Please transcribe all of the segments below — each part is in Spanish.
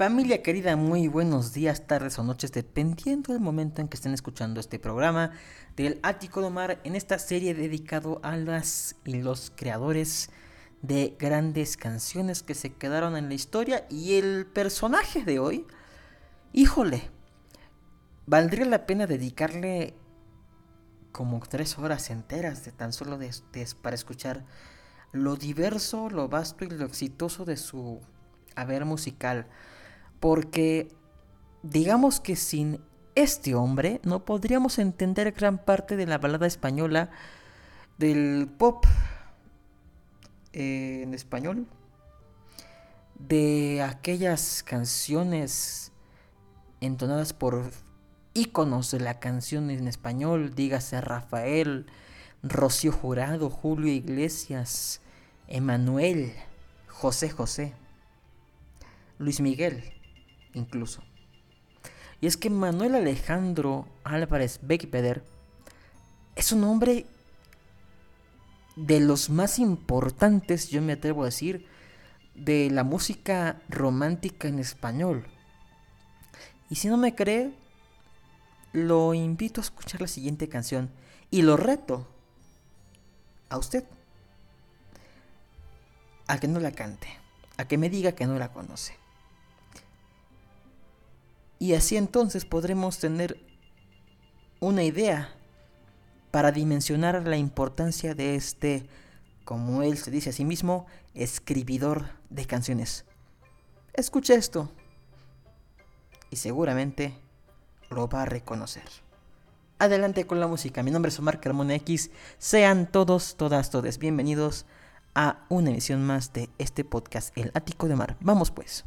Familia querida, muy buenos días, tardes o noches, dependiendo del momento en que estén escuchando este programa del Ático de Omar en esta serie dedicado a las y los creadores de grandes canciones que se quedaron en la historia y el personaje de hoy, híjole, valdría la pena dedicarle como tres horas enteras de tan solo para escuchar lo diverso, lo vasto y lo exitoso de su haber musical porque digamos que sin este hombre no podríamos entender gran parte de la balada española del pop eh, en español, de aquellas canciones entonadas por íconos de la canción en español, dígase Rafael, Rocío Jurado, Julio Iglesias, Emanuel, José José, Luis Miguel incluso. Y es que Manuel Alejandro Álvarez Beckpeder es un hombre de los más importantes, yo me atrevo a decir, de la música romántica en español. Y si no me cree, lo invito a escuchar la siguiente canción y lo reto a usted a que no la cante, a que me diga que no la conoce. Y así entonces podremos tener una idea para dimensionar la importancia de este, como él se dice a sí mismo, escribidor de canciones. Escucha esto y seguramente lo va a reconocer. Adelante con la música. Mi nombre es Omar Carmona X. Sean todos, todas, todes bienvenidos a una emisión más de este podcast, El Ático de Mar. Vamos pues.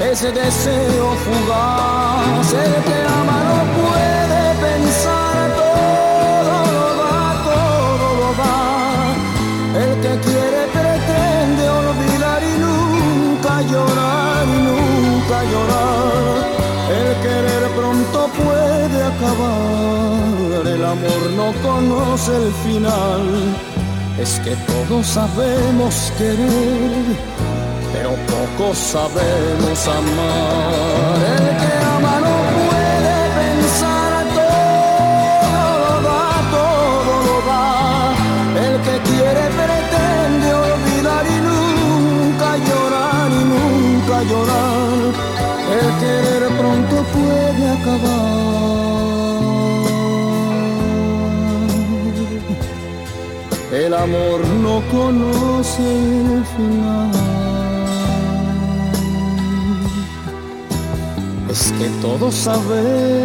ese deseo fugaz, el que ama no puede pensar, todo lo da, todo lo da, el que quiere pretende olvidar y nunca llorar nunca llorar, el querer pronto puede acabar, el amor no conoce el final, es que todos sabemos querer pero poco sabemos amar. Que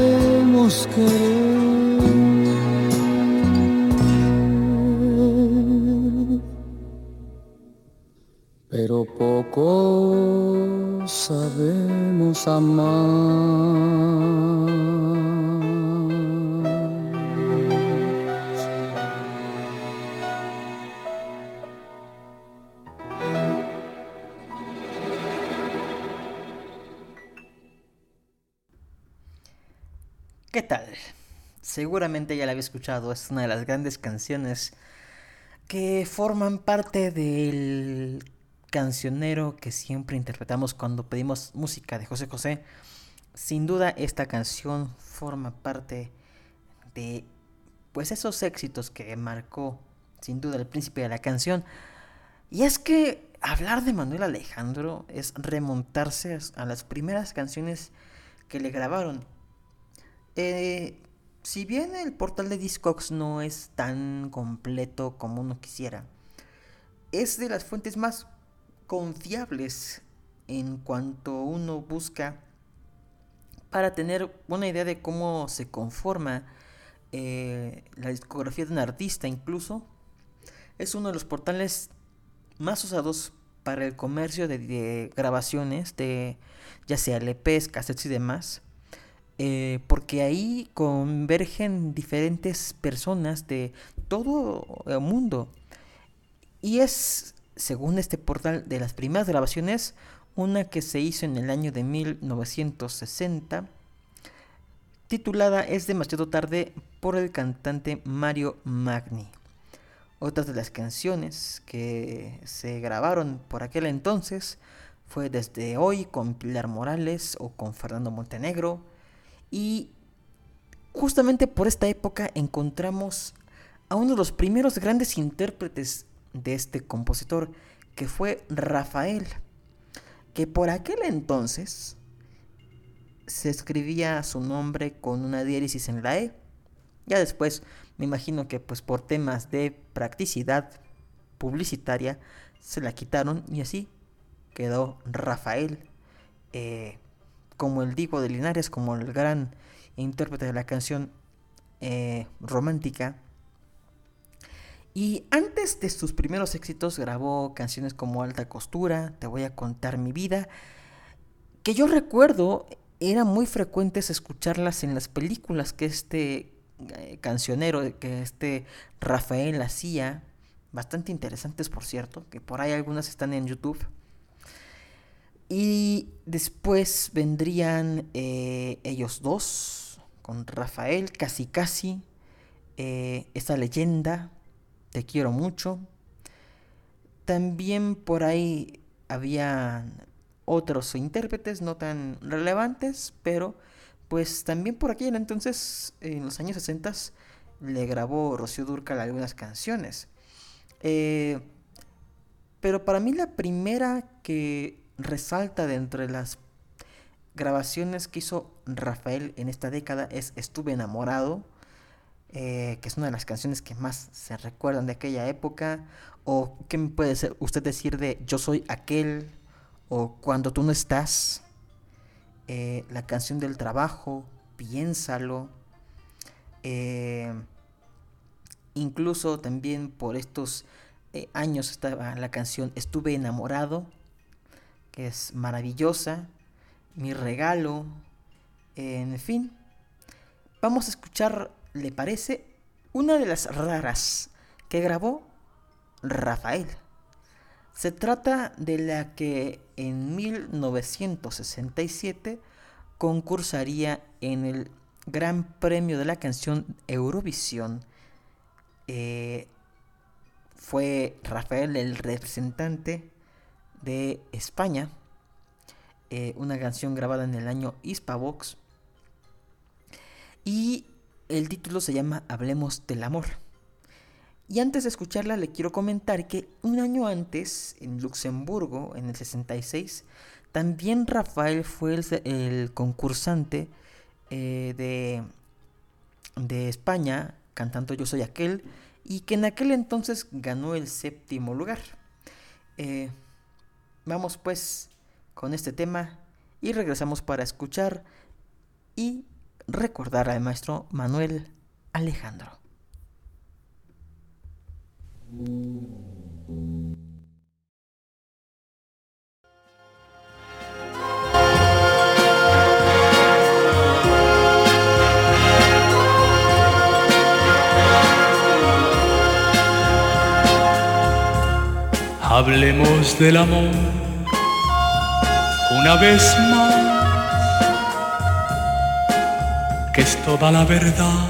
Seguramente ya la había escuchado, es una de las grandes canciones que forman parte del cancionero que siempre interpretamos cuando pedimos música de José José. Sin duda esta canción forma parte de pues esos éxitos que marcó sin duda el príncipe de la canción. Y es que hablar de Manuel Alejandro es remontarse a las primeras canciones que le grabaron eh, si bien el portal de Discogs no es tan completo como uno quisiera, es de las fuentes más confiables en cuanto uno busca para tener una idea de cómo se conforma eh, la discografía de un artista incluso. Es uno de los portales más usados para el comercio de, grabaciones, de ya sea LPs, cassettes y demás. Eh, porque ahí convergen diferentes personas de todo el mundo. Y es, según este portal, de las primeras grabaciones, una que se hizo en el año de 1960, titulada Es demasiado tarde por el cantante Mario Magni. Otras de las canciones que se grabaron por aquel entonces fue Desde hoy con Pilar Morales o con Fernando Montenegro, y justamente por esta época encontramos a uno de los primeros grandes intérpretes de este compositor, que fue Rafael, que por aquel entonces se escribía su nombre con una diéresis en la E. Ya después me imagino que pues por temas de practicidad publicitaria se la quitaron y así quedó Rafael. Eh, como el Divo de Linares, como el gran intérprete de la canción eh, romántica. Y antes de sus primeros éxitos grabó canciones como Alta Costura, Te voy a contar mi vida, que yo recuerdo era muy frecuentes escucharlas en las películas que este eh, cancionero, que este Rafael hacía, bastante interesantes por cierto, que por ahí algunas están en YouTube. Y después vendrían eh, ellos dos, con Rafael, casi casi, eh, esta leyenda, te quiero mucho. También por ahí había otros intérpretes no tan relevantes, pero pues también por aquí entonces, en los años 60, le grabó Rocío Durcal algunas canciones. Eh, pero para mí la primera que resalta de entre las grabaciones que hizo Rafael en esta década es Estuve enamorado, eh, que es una de las canciones que más se recuerdan de aquella época. O qué me puede usted decir de Yo soy aquel o Cuando tú no estás, eh, la canción del trabajo, Piénsalo. Eh, incluso también por estos años estaba la canción Estuve enamorado, es maravillosa. Mi regalo, en fin. Vamos a escuchar, ¿le parece? Una de las raras que grabó Rafael. Se trata de la que en 1967 concursaría en el Gran Premio de la Canción Eurovisión. Eh, fue Rafael el representante de España. Eh, una canción grabada en el año Hispavox. Y el título se llama Hablemos del Amor. Y antes de escucharla le quiero comentar que un año antes, en Luxemburgo, en el 66, también Rafael fue el, concursante eh, de, de España, cantando Yo Soy Aquel, y que en aquel entonces ganó el séptimo lugar. Eh, vamos pues con este tema y regresamos para escuchar y recordar al maestro Manuel Alejandro. Hablemos del amor una vez más, que es toda la verdad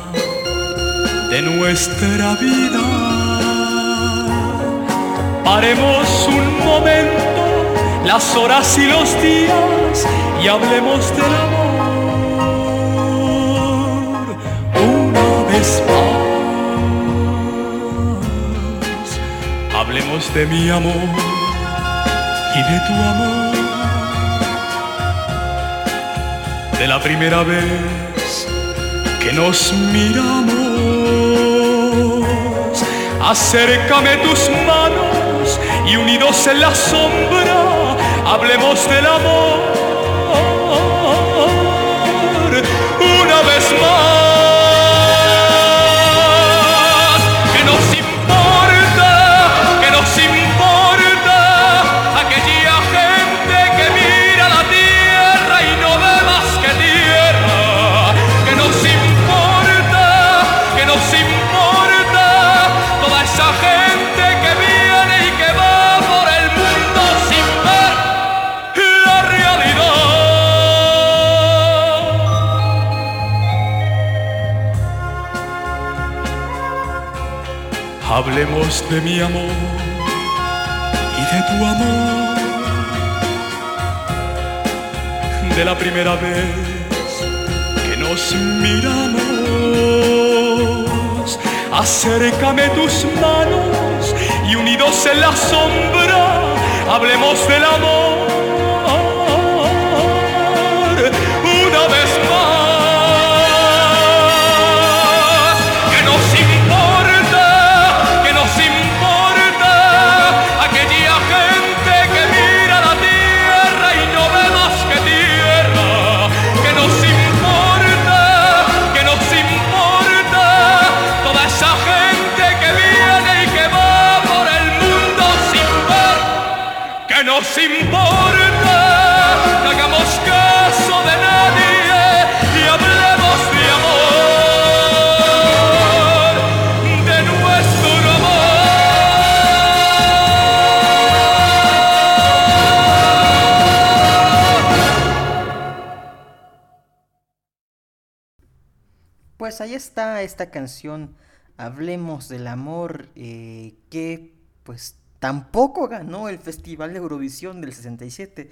de nuestra vida. Paremos un momento las horas y los días y hablemos del amor una vez más. Hablemos de mi amor y de tu amor. De la primera vez que nos miramos, acércame tus manos y unidos en la sombra hablemos del amor una vez más. Hablemos de mi amor y de tu amor. De la primera vez que nos miramos. Acércame tus manos y unidos en la sombra, hablemos del amor. Pues ahí está esta canción, Hablemos del amor, eh, que pues Tampoco ganó el Festival de Eurovisión del 67.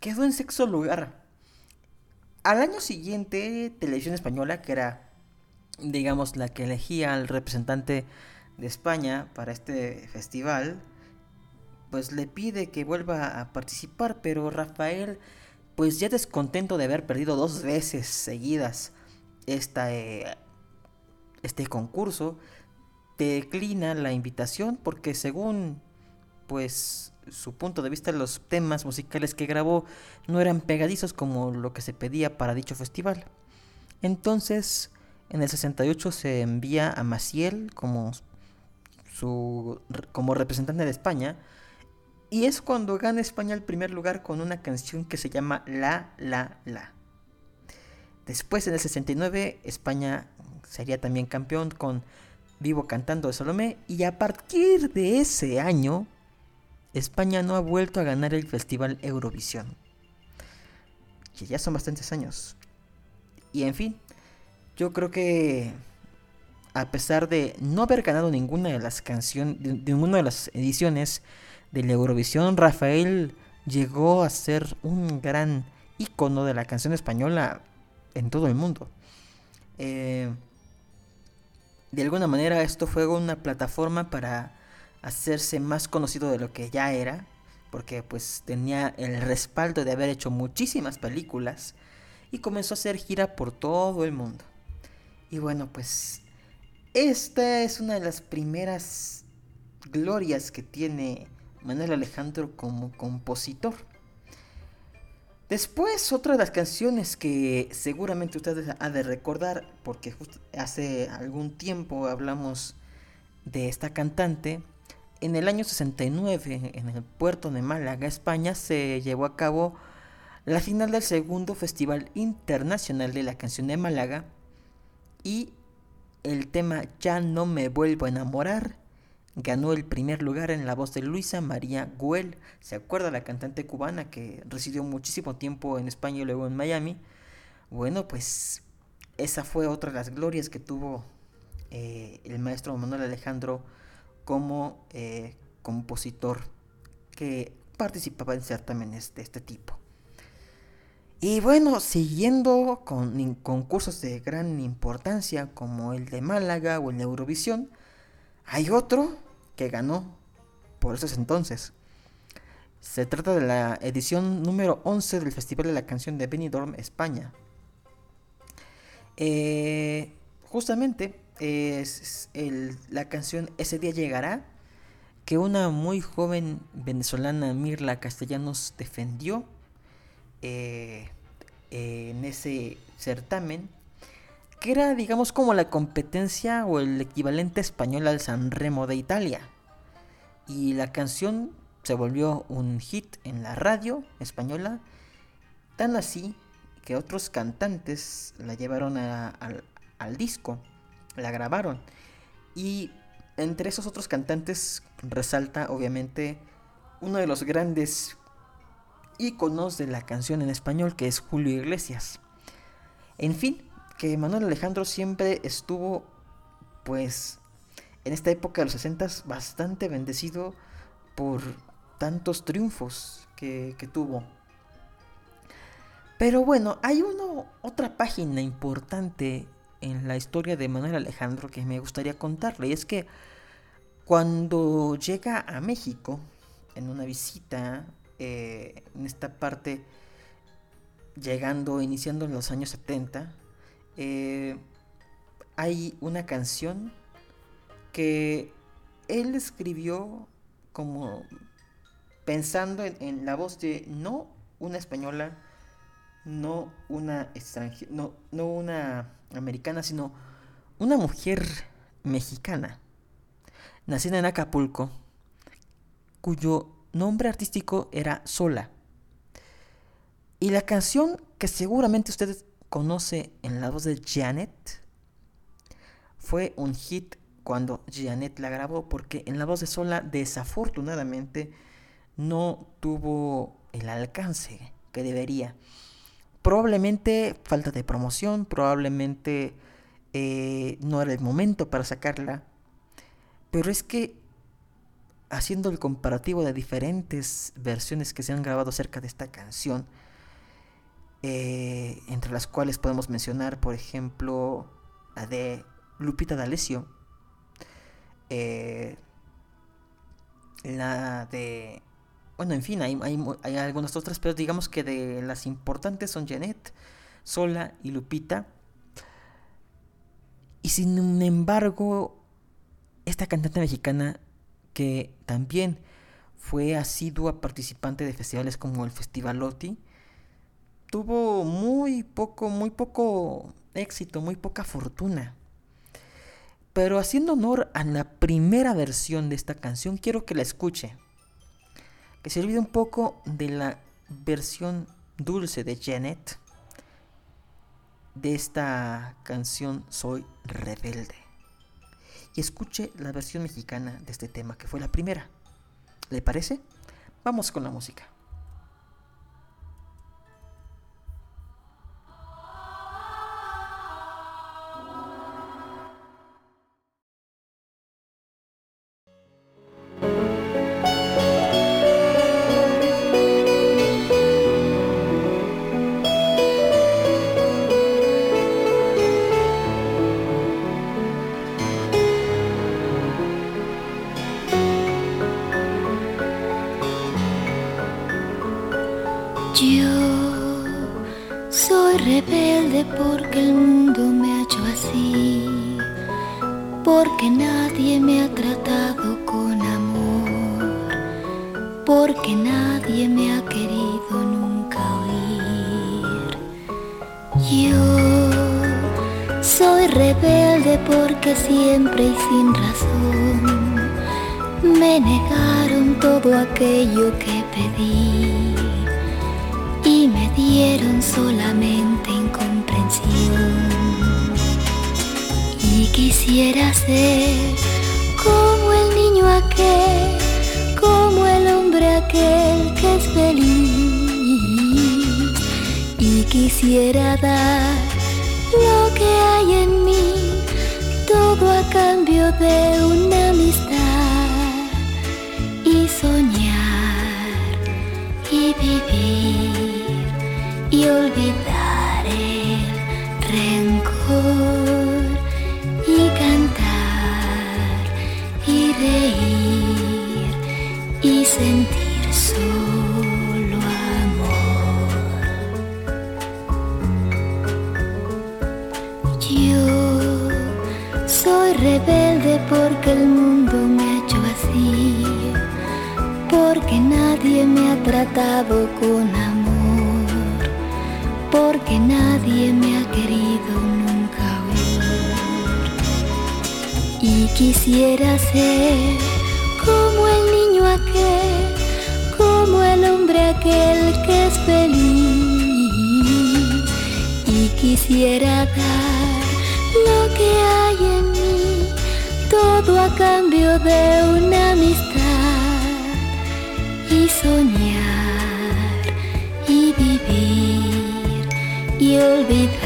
Quedó en sexto lugar. Al año siguiente, Televisión Española, que era, digamos, la que elegía al representante de España para este festival, pues le pide que vuelva a participar, pero Rafael, pues ya descontento de haber perdido dos veces seguidas eh, este concurso, declina la invitación porque según pues su punto de vista los temas musicales que grabó no eran pegadizos como lo que se pedía para dicho festival. Entonces, en el 68 se envía a Maciel como su como representante de España Y es cuando gana España el primer lugar con una canción que se llama La La La. Después en el 69 España sería también campeón con Vivo cantando de Salomé y a partir de ese año España no ha vuelto a ganar el Festival Eurovisión. Que ya son bastantes años. Y en fin, yo creo que a pesar de no haber ganado ninguna de las canciones, ninguna de las ediciones de la Eurovisión, Rafael llegó a ser un gran icono de la canción española en todo el mundo. Eh, de alguna manera esto fue una plataforma para hacerse más conocido de lo que ya era, porque pues tenía el respaldo de haber hecho muchísimas películas y comenzó a hacer gira por todo el mundo. Y bueno, pues esta es una de las primeras glorias que tiene Manuel Alejandro como compositor. Después, otra de las canciones que seguramente ustedes han de recordar, porque hace algún tiempo hablamos de esta cantante, en el año 69, en el puerto de Málaga, España, se llevó a cabo la final del segundo Festival Internacional de la Canción de Málaga y el tema Ya no me vuelvo a enamorar ganó el primer lugar en la voz de Luisa María Güell. ¿Se acuerda la cantante cubana que residió muchísimo tiempo en España y luego en Miami? Bueno, pues esa fue otra de las glorias que tuvo eh, el maestro Manuel Alejandro como eh, compositor que participaba en certámenes de este tipo. Y bueno, siguiendo con concursos de gran importancia como el de Málaga o el de Eurovisión, hay otro que ganó por esos entonces. Se trata de la edición número 11 del Festival de la Canción de Benidorm, España. Eh, justamente es la canción Ese día llegará, que una muy joven venezolana, Mirla Castellanos, defendió eh, en ese certamen, que era, digamos, como la competencia o el equivalente español al San Remo de Italia. Y la canción se volvió un hit en la radio española, tan así que otros cantantes la llevaron al disco, la grabaron. Y entre esos otros cantantes resalta obviamente uno de los grandes íconos de la canción en español que es Julio Iglesias. En fin, que Manuel Alejandro siempre estuvo pues en esta época de los 60 bastante bendecido por tantos triunfos que, tuvo. Pero bueno, hay una otra página importante en la historia de Manuel Alejandro que me gustaría contarle. Y es que cuando llega a México, en una visita, eh, en esta parte, llegando, iniciando en los años 70, eh, hay una canción que él escribió como pensando en, la voz de no una española, no una extranjera, no, no una americana, sino una mujer mexicana, nacida en Acapulco, cuyo nombre artístico era Sola. Y la canción que seguramente ustedes conoce en la voz de Janet fue un hit cuando Janet la grabó porque en la voz de Sola desafortunadamente no tuvo el alcance que debería. Probablemente falta de promoción, probablemente eh, no era el momento para sacarla. Pero es que haciendo el comparativo de diferentes versiones que se han grabado acerca de esta canción, eh, entre las cuales podemos mencionar, por ejemplo, la de Lupita D'Alessio, eh, la de... Bueno, en fin, hay, algunas otras, pero digamos que de las importantes son Janet, Sola y Lupita. Y sin embargo, esta cantante mexicana que también fue asidua participante de festivales como el Festival Loti, tuvo muy poco, muy poco éxito, muy poca fortuna. Pero haciendo honor a la primera versión de esta canción, quiero que la escuche. que se olvide un poco de la versión dulce de Janet de esta canción Soy Rebelde. Y escuche la versión mexicana de este tema, que fue la primera. ¿Le parece? Vamos con la música. siempre y sin razón me negaron todo aquello que pedí y me dieron solamente incomprensión. Y quisiera ser como el niño aquel, como el hombre aquel que es feliz. Y quisiera dar lo que hay en mí todo a cambio de una amistad y soñar y vivir y olvidar. porque el mundo me ha hecho así, porque nadie me ha tratado con amor, porque nadie me ha querido nunca oír. Y quisiera ser como el niño aquel, como el hombre aquel que es feliz, y quisiera dar lo que hay todo a cambio de una amistad y soñar y vivir y olvidar.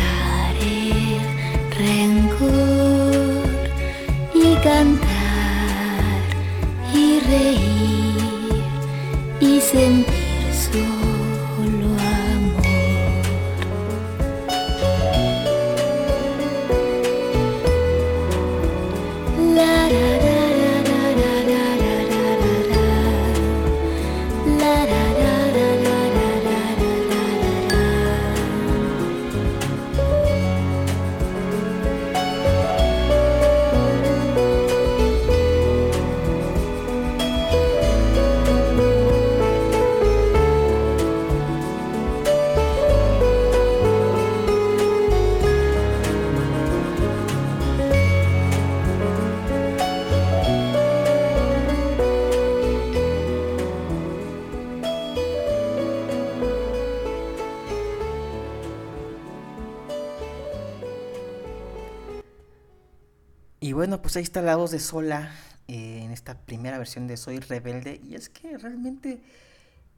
Pues ahí está la de Sola eh, en esta primera versión de Soy Rebelde. Y es que realmente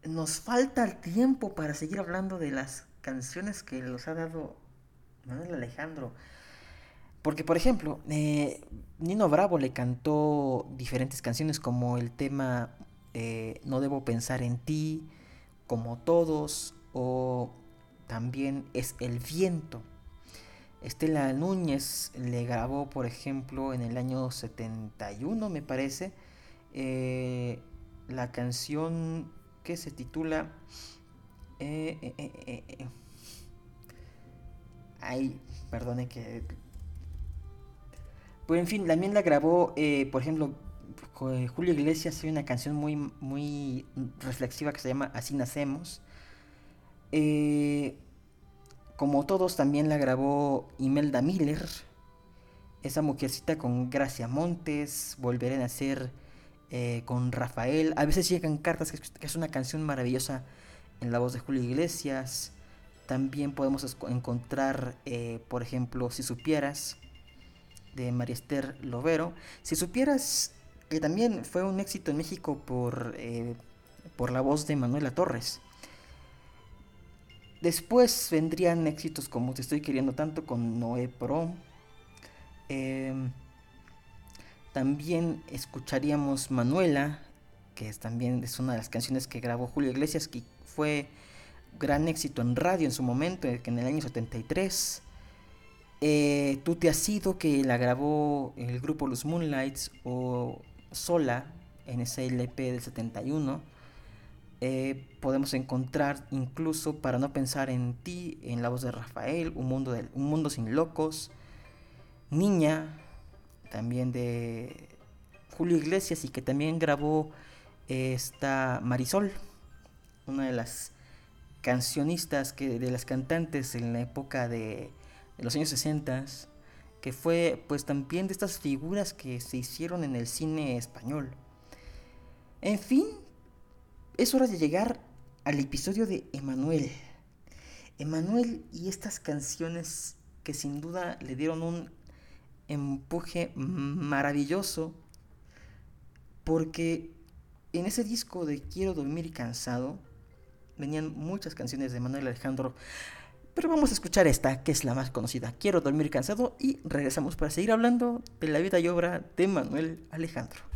nos falta el tiempo para seguir hablando de las canciones que nos ha dado Manuel Alejandro. Porque, por ejemplo, eh, Nino Bravo le cantó diferentes canciones como el tema eh, No debo pensar en ti, como todos, o también es el viento. Estela Núñez le grabó, por ejemplo, en el año 71, me parece, eh, la canción que se titula... Eh, eh, ay, perdone que... Pues en fin, también la grabó, por ejemplo, Julio Iglesias hay una canción muy, muy reflexiva que se llama Así Nacemos. Como todos, también la grabó Imelda Miller. Esa mujercita con Gracia Montes, Volveré a nacer eh, con Rafael. A veces llegan cartas, que es una canción maravillosa en la voz de Julio Iglesias. También podemos encontrar, eh, por ejemplo, Si supieras, de María Esther Lovero. Si supieras que también fue un éxito en México por, eh, por la voz de Manuela Torres. Después vendrían éxitos como Te estoy queriendo tanto con Noé Pro. Em, también escucharíamos Manuela, que es, también es una de las canciones que grabó Julio Iglesias, que fue gran éxito en radio en su momento, que en el año 73. Eh, Tú te has ido, que la grabó el grupo Los Moonlights o sola en ese LP del 71. Eh, podemos encontrar incluso para no pensar en ti, en la voz de Rafael, Un mundo, un mundo sin locos, Niña, también de Julio Iglesias y que también grabó esta Marisol, una de las cancionistas que de las cantantes en la época de, de los años 60 que fue pues también de estas figuras que se hicieron en el cine español. En fin, es hora de llegar al episodio de Emanuel. Emanuel y estas canciones que sin duda le dieron un empuje maravilloso porque en ese disco de Quiero dormir cansado venían muchas canciones de Manuel Alejandro pero vamos a escuchar esta, que es la más conocida. Quiero dormir cansado y regresamos para seguir hablando de la vida y obra de Manuel Alejandro.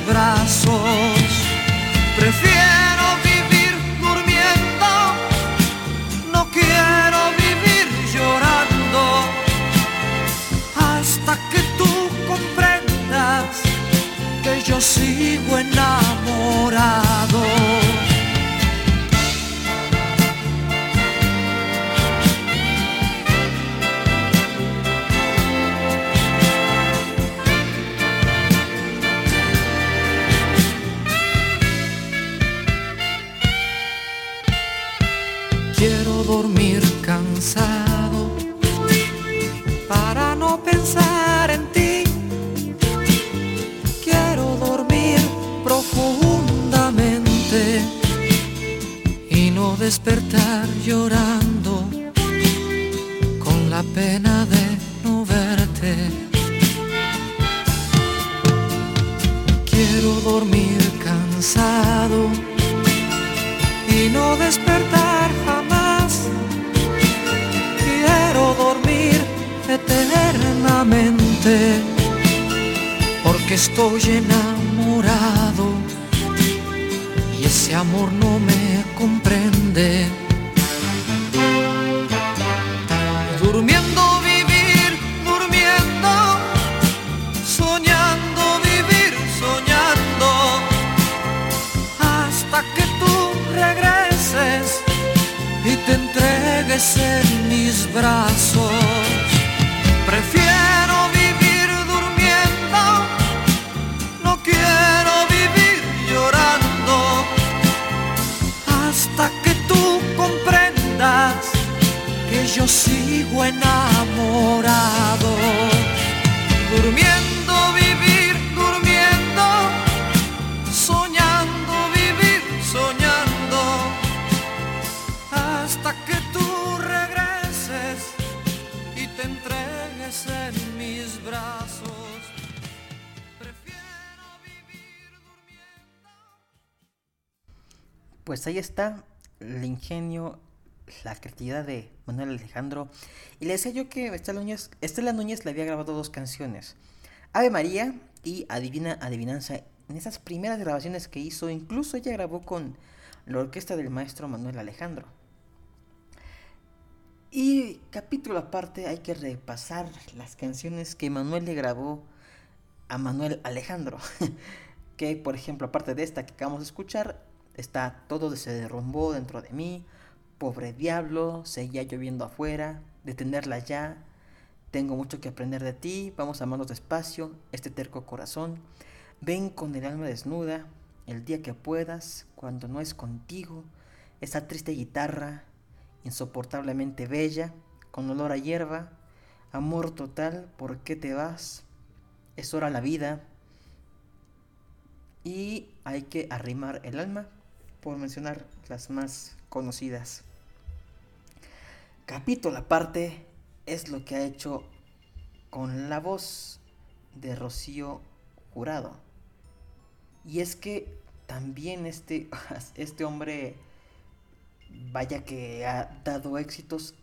braços. Que tú regreses la creatividad de Manuel Alejandro. Y le decía yo que Estela Núñez, Núñez le había grabado dos canciones. Ave María y Adivina Adivinanza. En esas primeras grabaciones que hizo, incluso ella grabó con la orquesta del maestro Manuel Alejandro. Y capítulo aparte hay que repasar las canciones que Manuel le grabó a Manuel Alejandro. que por ejemplo, aparte de esta que acabamos de escuchar, está Todo se derrumbó dentro de mí, Pobre Diablo, Seguía lloviendo afuera, Detenerla ya, Tengo mucho que aprender de ti, Vamos a amarnos despacio, Este terco corazón, Ven con el alma desnuda, El día que puedas, Cuando no es contigo, Esa triste guitarra, Insoportablemente bella, Con olor a hierba, Amor total, ¿por qué te vas? Es hora la vida, y hay que arrimar el alma, por mencionar las más conocidas. Capítulo aparte es lo que ha hecho con la voz de Rocío Jurado. Y es que también este, este hombre, vaya que ha dado éxitos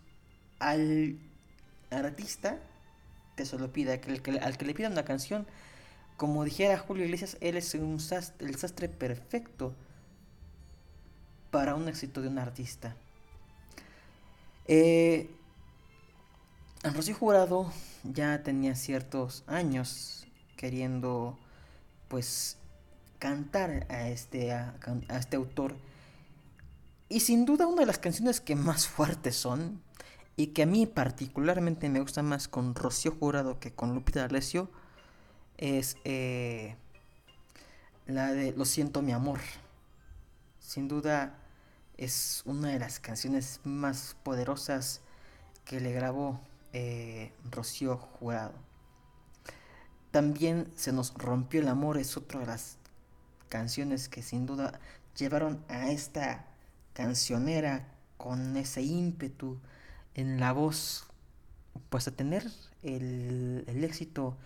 al artista que se lo pida, que, que, al que le pida una canción. Como dijera Julio Iglesias, él es un el sastre perfecto para un éxito de un artista. Eh, Rocío Jurado ya tenía ciertos años queriendo pues cantar a este, a, este autor. Y sin duda una de las canciones que más fuertes son y que a mí particularmente me gusta más con Rocío Jurado que con Lupita D'Alessio es eh, la de Lo siento mi amor. Sin duda es una de las canciones más poderosas que le grabó eh, Rocío Jurado. También Se nos rompió el amor es otra de las canciones que sin duda llevaron a esta cancionera con ese ímpetu en la voz, pues a tener el, el éxito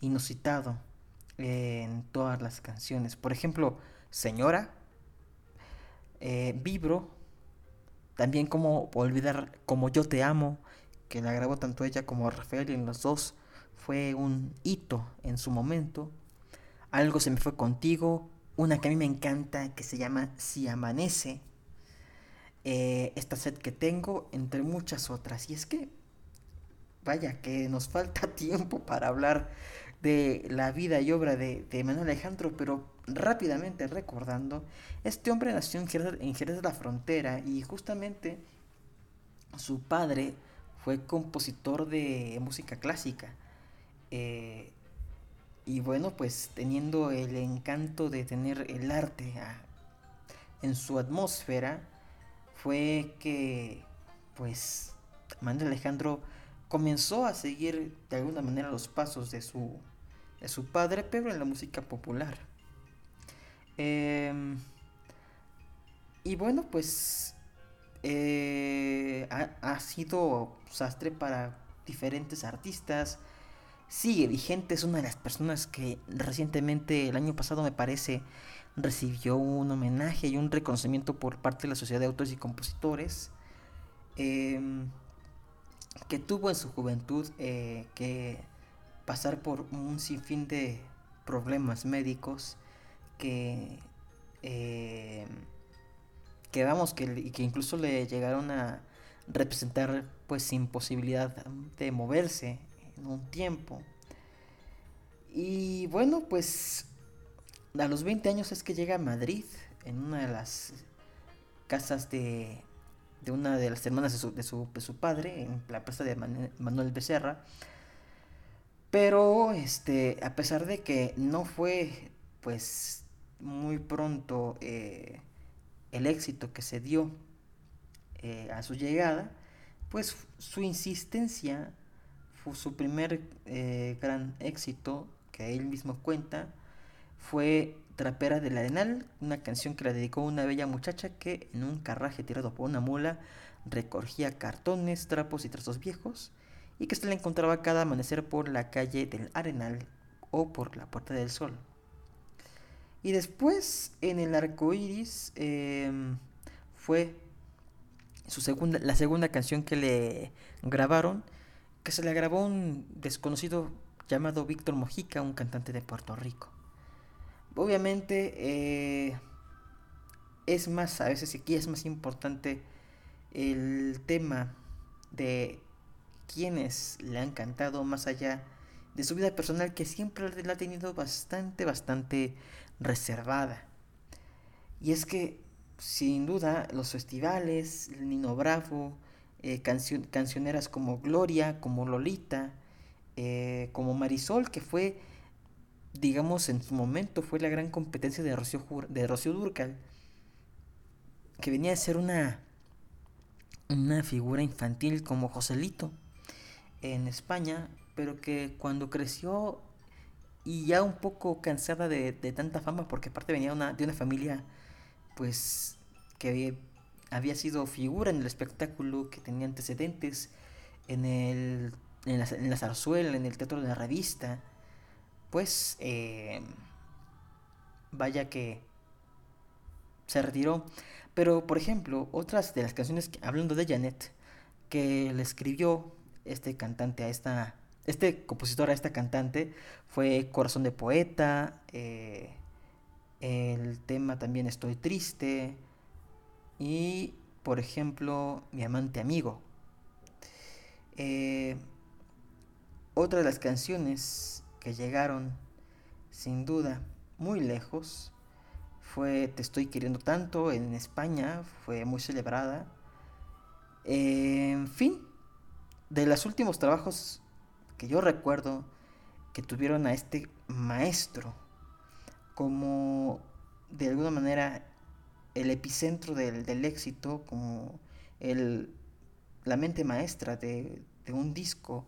inusitado en todas las canciones. Por ejemplo, Señora, eh, Vibro, también como olvidar Como yo te amo, que la grabó tanto ella como Rafael y en los dos fue un hito en su momento. Algo se me fue contigo, una que a mí me encanta que se llama Si amanece. Eh, esta sed que tengo, entre muchas otras. Y es que, vaya, que nos falta tiempo para hablar de la vida y obra de, Manuel Alejandro, pero rápidamente recordando, este hombre nació en Jerez, en de la Frontera y justamente su padre fue compositor de música clásica. Eh, y bueno, pues teniendo el encanto de tener el arte en su atmósfera, fue que pues Manuel Alejandro comenzó a seguir de alguna manera los pasos de su, su padre, pero en la música popular. Eh, y bueno, pues eh, ha, ha, sido sastre para diferentes artistas. Sigue vigente, es una de las personas que recientemente, el año pasado me parece, recibió un homenaje y un reconocimiento por parte de la Sociedad de Autores y Compositores. Eh, que tuvo en su juventud eh, que pasar por un sinfín de problemas médicos que eh, que vamos que, incluso le llegaron a representar pues sin posibilidad de moverse en un tiempo y bueno pues a los 20 años es que llega a Madrid en una de las casas de, de una de las hermanas de su, de su, de su padre, en la empresa de Manuel Becerra. Pero este, a pesar de que no fue pues muy pronto eh, el éxito que se dio eh, a su llegada, pues su insistencia fue su primer eh, gran éxito que él mismo cuenta fue Trapera del Arenal, una canción que la dedicó una bella muchacha que en un carraje tirado por una mula recogía cartones, trapos y trastos viejos y que se la encontraba cada amanecer por la calle del Arenal o por la Puerta del Sol. Y después en el arco iris em, fue su segunda, la segunda canción que le grabaron, que se la grabó un desconocido llamado Víctor Mojica, un cantante de Puerto Rico. Obviamente eh, es más, a veces aquí es más importante el tema de quienes le han cantado más allá de su vida personal que siempre la ha tenido bastante, bastante reservada. Y es que, sin duda, los festivales, Nino Bravo, eh, cancioneras como Gloria, como Lolita, eh, como Marisol, que fue, digamos, en su momento fue la gran competencia de Rocío, de Durcal, que venía a ser una, una figura infantil como Joselito en España, pero que cuando creció y ya un poco cansada de, tanta fama, porque aparte venía una, de una familia, pues, que había, sido figura en el espectáculo, que tenía antecedentes en, el, en, la, en la zarzuela, en el teatro de la revista, pues, eh, vaya que se retiró. Pero, por ejemplo, otras de las canciones, hablando de Janet, que le escribió este cantante a esta este compositor, a esta cantante, fue Corazón de Poeta, eh, el tema también Estoy Triste y, por ejemplo, Mi Amante Amigo. Eh, otra de las canciones que llegaron, sin duda, muy lejos, fue Te estoy queriendo tanto en España, fue muy celebrada. en fin, de los últimos trabajos que yo recuerdo que tuvieron a este maestro como de alguna manera el epicentro del, éxito, como el, la mente maestra de, un disco,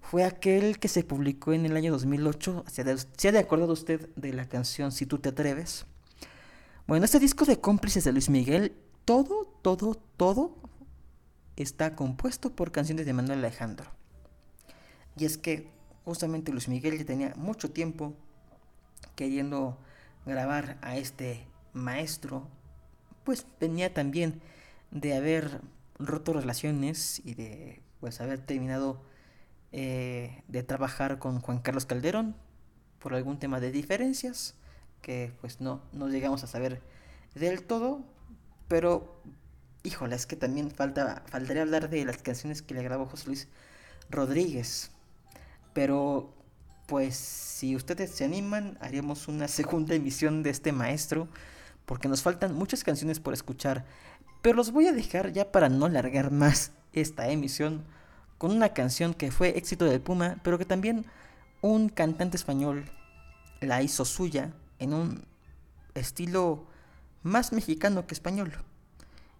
fue aquel que se publicó en el año 2008. ¿Se ha de acordado usted de la canción Si tú te atreves? Bueno, este disco de cómplices de Luis Miguel, todo, todo, todo está compuesto por canciones de Manuel Alejandro. Y es que justamente Luis Miguel ya tenía mucho tiempo queriendo grabar a este maestro, pues venía también de haber roto relaciones y de pues haber terminado eh, de trabajar con Juan Carlos Calderón por algún tema de diferencias que pues no, no llegamos a saber del todo, pero híjole, es que también falta, faltaría hablar de las canciones que le grabó José Luis Rodríguez. Pero pues si ustedes se animan, haremos una segunda emisión de este maestro, porque nos faltan muchas canciones por escuchar. Pero los voy a dejar ya para no alargar más esta emisión con una canción que fue éxito del Puma, pero que también un cantante español la hizo suya en un estilo más mexicano que español.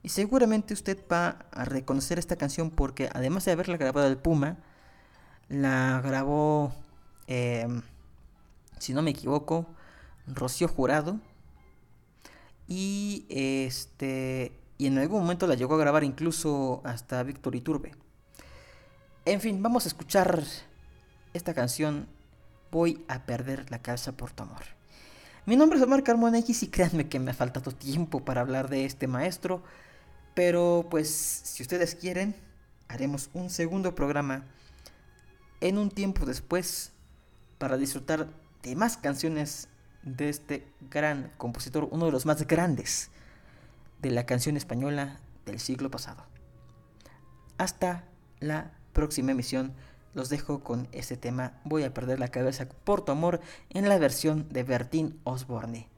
Y seguramente usted va a reconocer esta canción porque además de haberla grabado el Puma, la grabó, em, si no me equivoco, Rocío Jurado. Y este. Y en algún momento la llegó a grabar incluso hasta Víctor Iturbe. En fin, vamos a escuchar esta canción. Voy a perder la cabeza por tu amor. Mi nombre es Omar Carmona X y créanme que me ha faltado tiempo para hablar de este maestro. Pero pues si ustedes quieren, haremos un segundo programa en un tiempo después para disfrutar de más canciones de este gran compositor, uno de los más grandes de la canción española del siglo pasado. Hasta la próxima emisión. Los dejo con este tema Voy a perder la cabeza por tu amor en la versión de Bertín Osborne.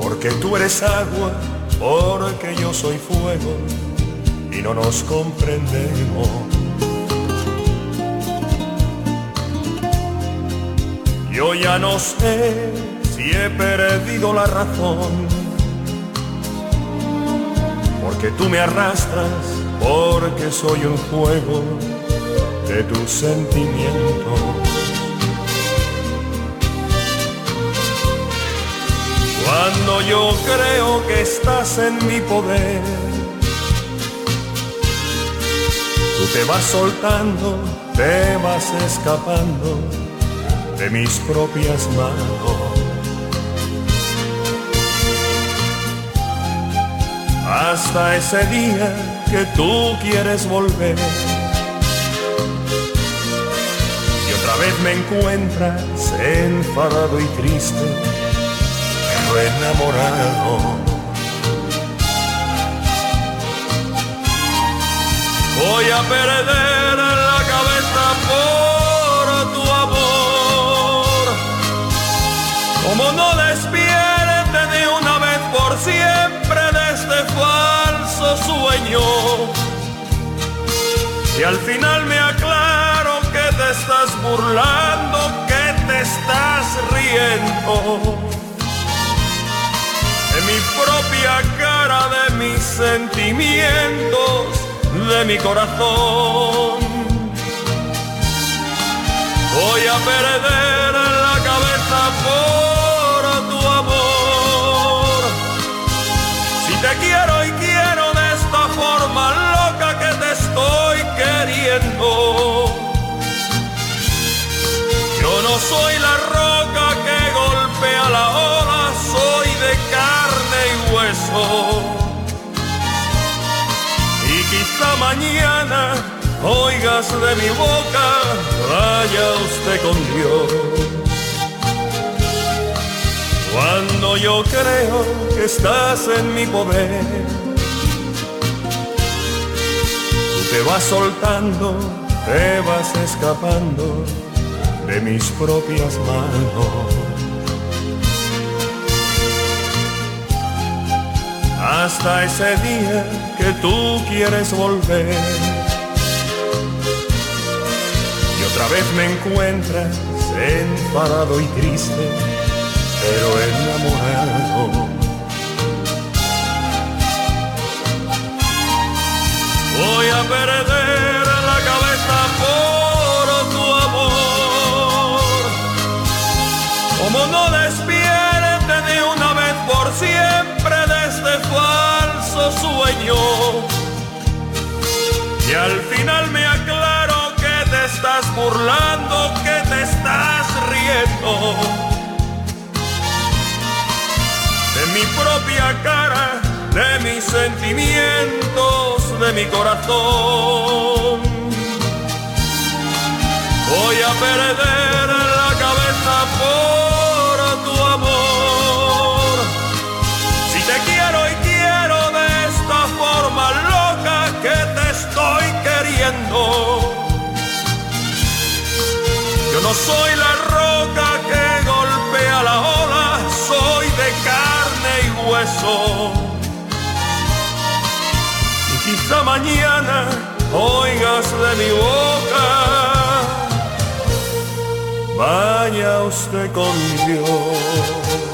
Porque tú eres agua, porque yo soy fuego y no nos comprendemos. Yo ya no sé si he perdido la razón, porque tú me arrastras, porque soy un fuego de tus sentimientos. Cuando yo creo que estás en mi poder, tú te vas soltando, te vas escapando de mis propias manos. Hasta ese día que tú quieres volver vez me encuentras enfadado y triste, enamorado. Voy a perder la cabeza por tu amor. Como no despierte de una vez por siempre de este falso sueño. Y al final me aclaro que te estás burlando, que te estás riendo. Mi propia cara, de mis sentimientos, de mi corazón. Voy a perder la cabeza por tu amor. Si te quiero y quiero de esta forma loca que te estoy queriendo no soy la roca Quizá mañana oigas de mi boca, vaya usted con Dios. Cuando yo creo que estás en mi poder, tú te vas soltando, te vas escapando de mis propias manos. Hasta ese día que tú quieres volver. Y otra vez me encuentras enfadado y triste, pero enamorado. Voy a perder la cabeza por tu amor como no despierte falso sueño. Y al final me aclaro que te estás burlando, que te estás riendo. De mi propia cara, de mis sentimientos, de mi corazón. Soy la roca que golpea la ola, soy de carne y hueso. Y quizá mañana oigas de mi boca, vaya usted con Dios.